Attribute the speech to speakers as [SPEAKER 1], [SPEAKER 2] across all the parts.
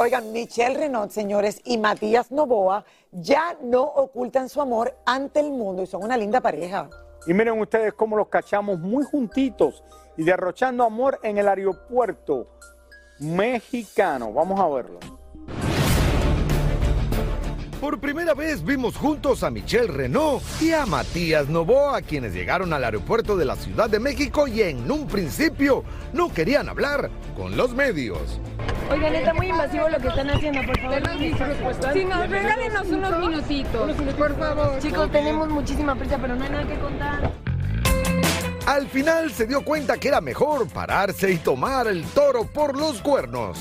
[SPEAKER 1] Oigan, Michelle Renaud, señores, y Matías Novoa ya no ocultan su amor ante el mundo y son una linda pareja.
[SPEAKER 2] Y miren ustedes cómo los cachamos muy juntitos y derrochando amor en el aeropuerto mexicano. Vamos a verlo.
[SPEAKER 3] Por primera vez vimos juntos a Michelle Renault y a Matías Novoa, quienes llegaron al aeropuerto de la Ciudad de México y en un principio no querían hablar con los medios.
[SPEAKER 4] Oigan, está muy invasivo lo que están haciendo, por favor. Si nos regálenos unos minutitos, por favor. Chicos, tenemos muchísima prisa, pero no hay nada que contar.
[SPEAKER 3] Al final se dio cuenta que era mejor pararse y tomar el toro por los cuernos.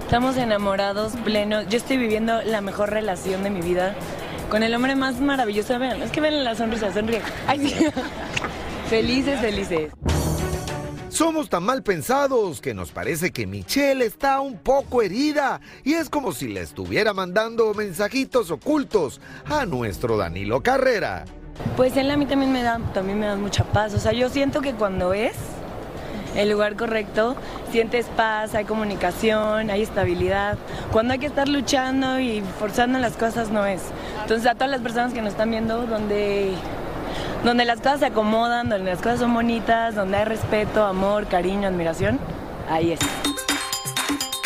[SPEAKER 5] Estamos enamorados, plenos. Yo estoy viviendo la mejor relación de mi vida con el hombre más maravilloso. Vean, es que ven la sonrisa, sonríe. Ay, sí. felices, felices.
[SPEAKER 3] Somos tan mal pensados que nos parece que Michelle está un poco herida y es como si le estuviera mandando mensajitos ocultos a nuestro Danilo Carrera.
[SPEAKER 5] Pues él a mí también me da, también me da mucha paz. O sea, yo siento que cuando es el lugar correcto, sientes paz, hay comunicación, hay estabilidad. Cuando hay que estar luchando y forzando las cosas no es. Entonces a todas las personas que nos están viendo, donde, donde las cosas se acomodan, donde las cosas son bonitas, donde hay respeto, amor, cariño, admiración, ahí es.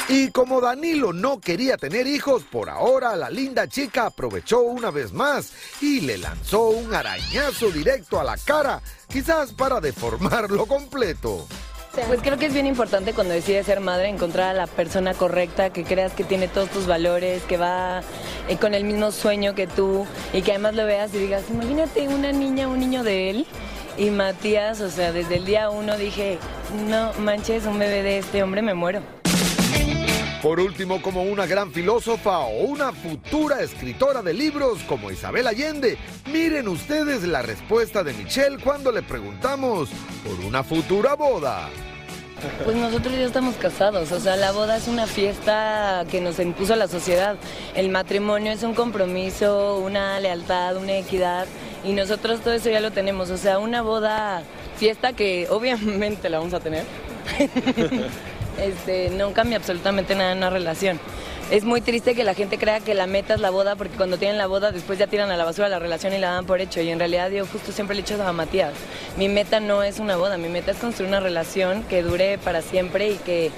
[SPEAKER 3] Y como Danilo no quería tener hijos, por ahora la linda chica aprovechó una vez más y le lanzó un arañazo directo a la cara, quizás para deformarlo completo.
[SPEAKER 5] Pues creo que es bien importante cuando decides ser madre encontrar a la persona correcta, que creas que tiene todos tus valores, que va eh, con el mismo sueño que tú y que además lo veas y digas, imagínate una niña, un niño de él. Y Matías, o sea, desde el día uno dije, no manches, un bebé de este hombre me muero.
[SPEAKER 3] Por último, como una gran filósofa o una futura escritora de libros como Isabel Allende, miren ustedes la respuesta de Michelle cuando le preguntamos por una futura boda.
[SPEAKER 5] Pues nosotros ya estamos casados, o sea, la boda es una fiesta que nos impuso la sociedad. El matrimonio es un compromiso, una lealtad, una equidad, y nosotros todo eso ya lo tenemos, o sea, una boda, fiesta que obviamente la vamos a tener. este, no cambia absolutamente nada en una relación. Es muy triste que la gente crea que la meta es la boda, porque cuando tienen la boda después ya tiran a la basura la relación y la dan por hecho. Y en realidad yo justo siempre le he dicho a Matías, mi meta no es una boda, mi meta es construir una relación que dure para siempre y que...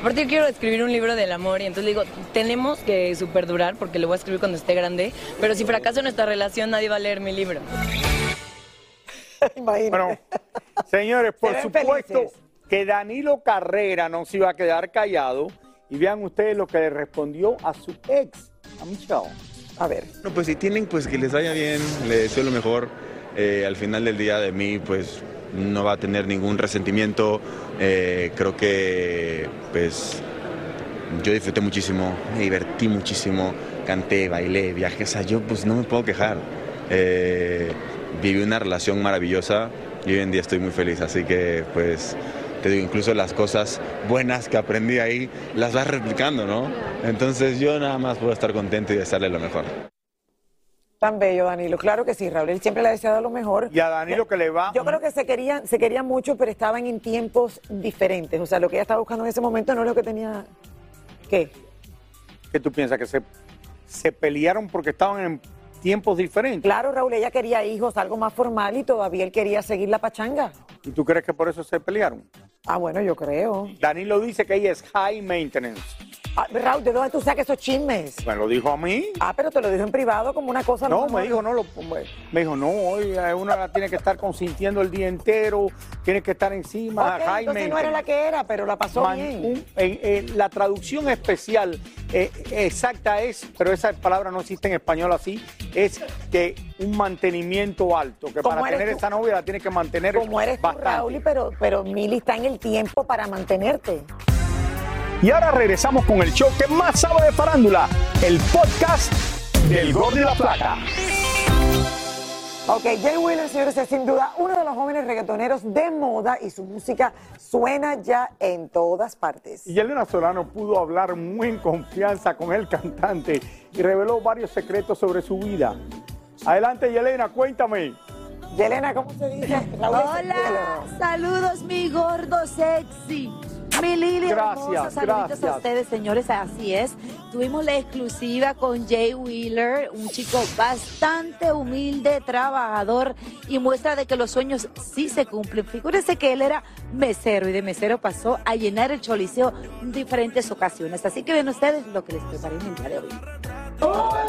[SPEAKER 5] Aparte yo quiero escribir un libro del amor y entonces le digo, tenemos que superdurar porque lo voy a escribir cuando esté grande, pero si fracasa nuestra relación nadie va a leer mi libro.
[SPEAKER 2] Bueno, señores, por
[SPEAKER 1] Se
[SPEAKER 2] supuesto
[SPEAKER 1] felices.
[SPEAKER 2] Que Danilo Carrera no se iba a quedar callado y vean ustedes lo que le respondió a su ex, a Michelle.
[SPEAKER 1] A ver.
[SPEAKER 6] No, pues si tienen, pues que les vaya bien, les deseo lo mejor. Eh, al final del día de mí, pues no va a tener ningún resentimiento. Eh, creo que, pues, yo disfruté muchísimo, me divertí muchísimo, canté, bailé, viajé, o sea, yo pues no me puedo quejar. Eh, viví una relación maravillosa y hoy en día estoy muy feliz, así que pues te digo, incluso las cosas buenas que aprendí ahí las vas replicando, ¿no? Entonces yo nada más puedo estar contento y desearle lo mejor.
[SPEAKER 1] Tan bello, Danilo. Claro que sí, Raúl. Él siempre le ha deseado lo mejor.
[SPEAKER 2] Y a Danilo que le va.
[SPEAKER 1] Yo creo que se querían, se querían mucho, pero estaban en tiempos diferentes. O sea, lo que ella estaba buscando en ese momento no es lo que tenía. ¿Qué?
[SPEAKER 2] ¿Qué tú piensas? ¿Que se, se pelearon porque estaban en tiempos diferentes?
[SPEAKER 1] Claro, Raúl, ella quería hijos, algo más formal y todavía él quería seguir la pachanga.
[SPEAKER 2] ¿Y tú crees que por eso se pelearon?
[SPEAKER 1] Ah, bueno, yo creo.
[SPEAKER 2] Danilo dice que ella es high maintenance.
[SPEAKER 1] Ah, Raúl, ¿de dónde tú sacas esos chismes?
[SPEAKER 2] Me lo dijo a mí.
[SPEAKER 1] Ah, pero te lo dijo en privado como una cosa.
[SPEAKER 2] No, me dijo, no, lo, me dijo, no, hoy uno la tiene que estar consintiendo el día entero, tiene que estar encima.
[SPEAKER 1] Ok, entonces no era la que era, pero la pasó
[SPEAKER 2] Man-
[SPEAKER 1] bien.
[SPEAKER 2] un- la traducción especial eh, exacta es, pero esa palabra no existe en español así, es que un mantenimiento alto, que
[SPEAKER 1] ¿Cómo
[SPEAKER 2] para tener
[SPEAKER 1] tú?
[SPEAKER 2] esa novia la tiene que mantener
[SPEAKER 1] Como eres tú,
[SPEAKER 2] bastante.
[SPEAKER 1] Raúl, pero, pero Mili está en el tiempo para mantenerte.
[SPEAKER 2] Y ahora regresamos con el show que más sabe de farándula, el podcast del Gol de la Plata.
[SPEAKER 1] Ok, Jay Wheeler, señores, es sin duda uno de los jóvenes reggaetoneros de moda y su música suena ya en todas partes.
[SPEAKER 2] Y Elena Solano pudo hablar muy en confianza con el cantante y reveló varios secretos sobre su vida. Adelante, Yelena, cuéntame.
[SPEAKER 1] Yelena, ¿cómo se dice?
[SPEAKER 7] Hola, saludos mi gordo sexy. Mi Lili
[SPEAKER 2] Gracias,
[SPEAKER 7] hermosa, saluditos
[SPEAKER 2] gracias.
[SPEAKER 7] a ustedes, señores, así es. Tuvimos la exclusiva con Jay Wheeler, un chico bastante humilde, trabajador y muestra de que los sueños sí se cumplen. Figúrense que él era mesero y de mesero pasó a llenar el choliseo en diferentes ocasiones. Así que ven ustedes lo que les preparé en el día de hoy. El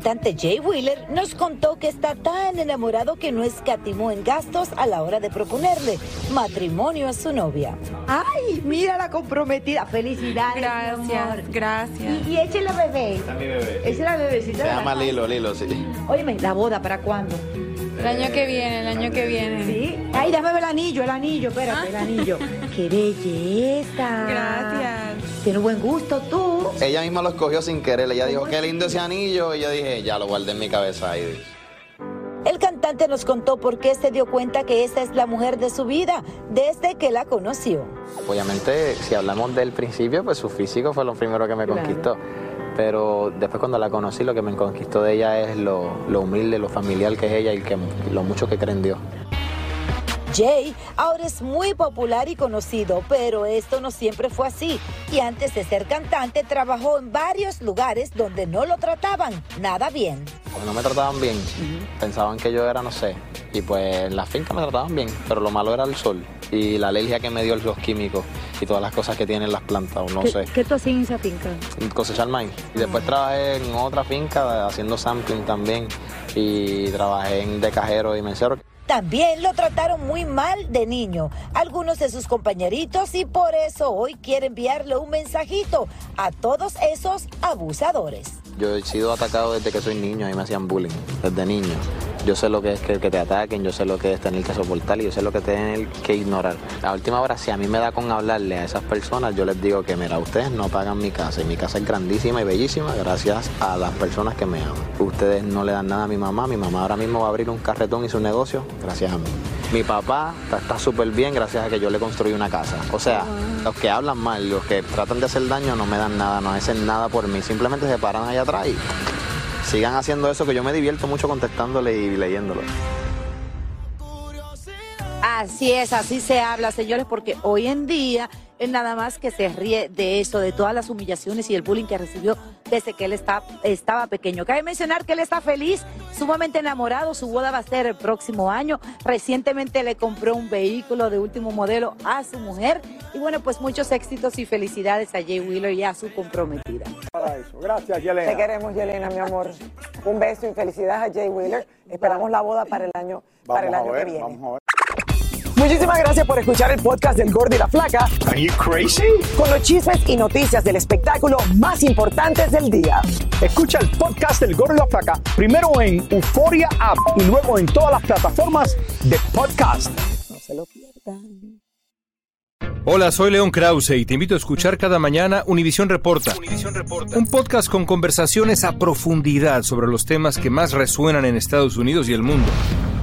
[SPEAKER 7] cantante Jay Wheeler nos contó que está tan enamorado que no escatimó en gastos a la hora de proponerle matrimonio a su novia. ¡Ay, mira la comprometida! ¡Felicidades!
[SPEAKER 8] Gracias, gracias.
[SPEAKER 7] Y, y eche la bebé.
[SPEAKER 9] mi bebé.
[SPEAKER 7] Eche la bebecita.
[SPEAKER 9] Se llama. Lilo, Lilo, sí.
[SPEAKER 7] Óyeme, ¿la boda para cuándo?
[SPEAKER 8] El año que viene, el año que viene.
[SPEAKER 7] ¿Sí? Ay, déjame ver el anillo, el anillo, espérate, el anillo. ¡Qué belleza!
[SPEAKER 8] Gracias.
[SPEAKER 7] Tienes buen gusto tú.
[SPEAKER 9] Ella misma lo escogió sin querer. Ella dijo, qué lindo ese anillo. Y yo dije, ya lo guardé en mi cabeza ahí.
[SPEAKER 7] El cantante nos contó por qué se dio cuenta que esta es la mujer de su vida desde que la conoció.
[SPEAKER 9] Obviamente, si hablamos del principio, pues su físico fue lo primero que me
[SPEAKER 7] Claro.
[SPEAKER 9] conquistó. Pero después cuando la conocí, lo que me conquistó de ella es lo, lo humilde, lo familiar que es ella y que, lo mucho que cree en Dios.
[SPEAKER 7] Jay ahora es muy popular y conocido, pero esto no siempre fue así. Y antes de ser cantante, trabajó en varios lugares donde no lo trataban nada bien.
[SPEAKER 9] Cuando no me trataban bien, pensaban que yo era, no sé. Y pues en la finca me trataban bien, pero lo malo era el sol y la alergia que me dio los químicos y todas las cosas que tienen las plantas, o no sé.
[SPEAKER 7] ¿Qué tú hacías en esa finca?
[SPEAKER 9] cosechar maíz. Y después trabajé en otra finca haciendo sampling también y trabajé en de cajero y mesero.
[SPEAKER 7] También lo trataron muy mal de niño, algunos de sus compañeritos, y por eso hoy quiere enviarle un mensajito a todos esos abusadores.
[SPEAKER 9] Yo he sido atacado desde que soy niño y me hacían bullying, desde niño. Yo sé lo que es que, que te ataquen, yo sé lo que es tener que soportar y yo sé lo que tener que ignorar. A última hora, si a mí me da con hablarle a esas personas, yo les digo que, mira, ustedes no pagan mi casa y mi casa es grandísima y bellísima gracias a las personas que me aman. Ustedes no le dan nada a mi mamá, mi mamá ahora mismo va a abrir un carretón y su negocio gracias a mí. Mi papá está- está súper bien gracias a que yo le construí una casa. O sea, los que hablan mal, los que tratan de hacer daño no me dan nada, no hacen nada por mí, simplemente se paran allá atrás y sigan haciendo eso que yo me divierto mucho contestándole y leyéndolo.
[SPEAKER 7] Así es, así se habla, señores, porque hoy en día él nada más que se ríe de eso, de todas las humillaciones y el bullying que recibió desde que él está, estaba pequeño. Cabe mencionar que él está feliz, sumamente enamorado, su boda va a ser el próximo año. Recientemente le compró un vehículo de último modelo a su mujer y bueno, pues muchos éxitos y felicidades a Jay Wheeler y a su comprometida.
[SPEAKER 2] Para eso. Gracias,
[SPEAKER 1] Te
[SPEAKER 2] Yelena.
[SPEAKER 1] queremos, Yelena, mi amor. Un beso y felicidades a Jay Wheeler. Esperamos la boda para el año, para el año
[SPEAKER 2] a ver,
[SPEAKER 1] que viene.
[SPEAKER 2] vamos a ver.
[SPEAKER 1] Muchísimas gracias por escuchar el podcast del Gordo y la Flaca.
[SPEAKER 2] Are you crazy?
[SPEAKER 1] Con los chismes y noticias del espectáculo más importantes del día.
[SPEAKER 2] Escucha el podcast del Gordo y la Flaca primero en Euforia App y luego en todas las plataformas de podcast.
[SPEAKER 1] No se lo pierdan.
[SPEAKER 10] Hola, soy León Krause y te invito a escuchar cada mañana Univisión Reporta, un podcast con conversaciones a profundidad sobre los temas que más resuenan en Estados Unidos y el mundo.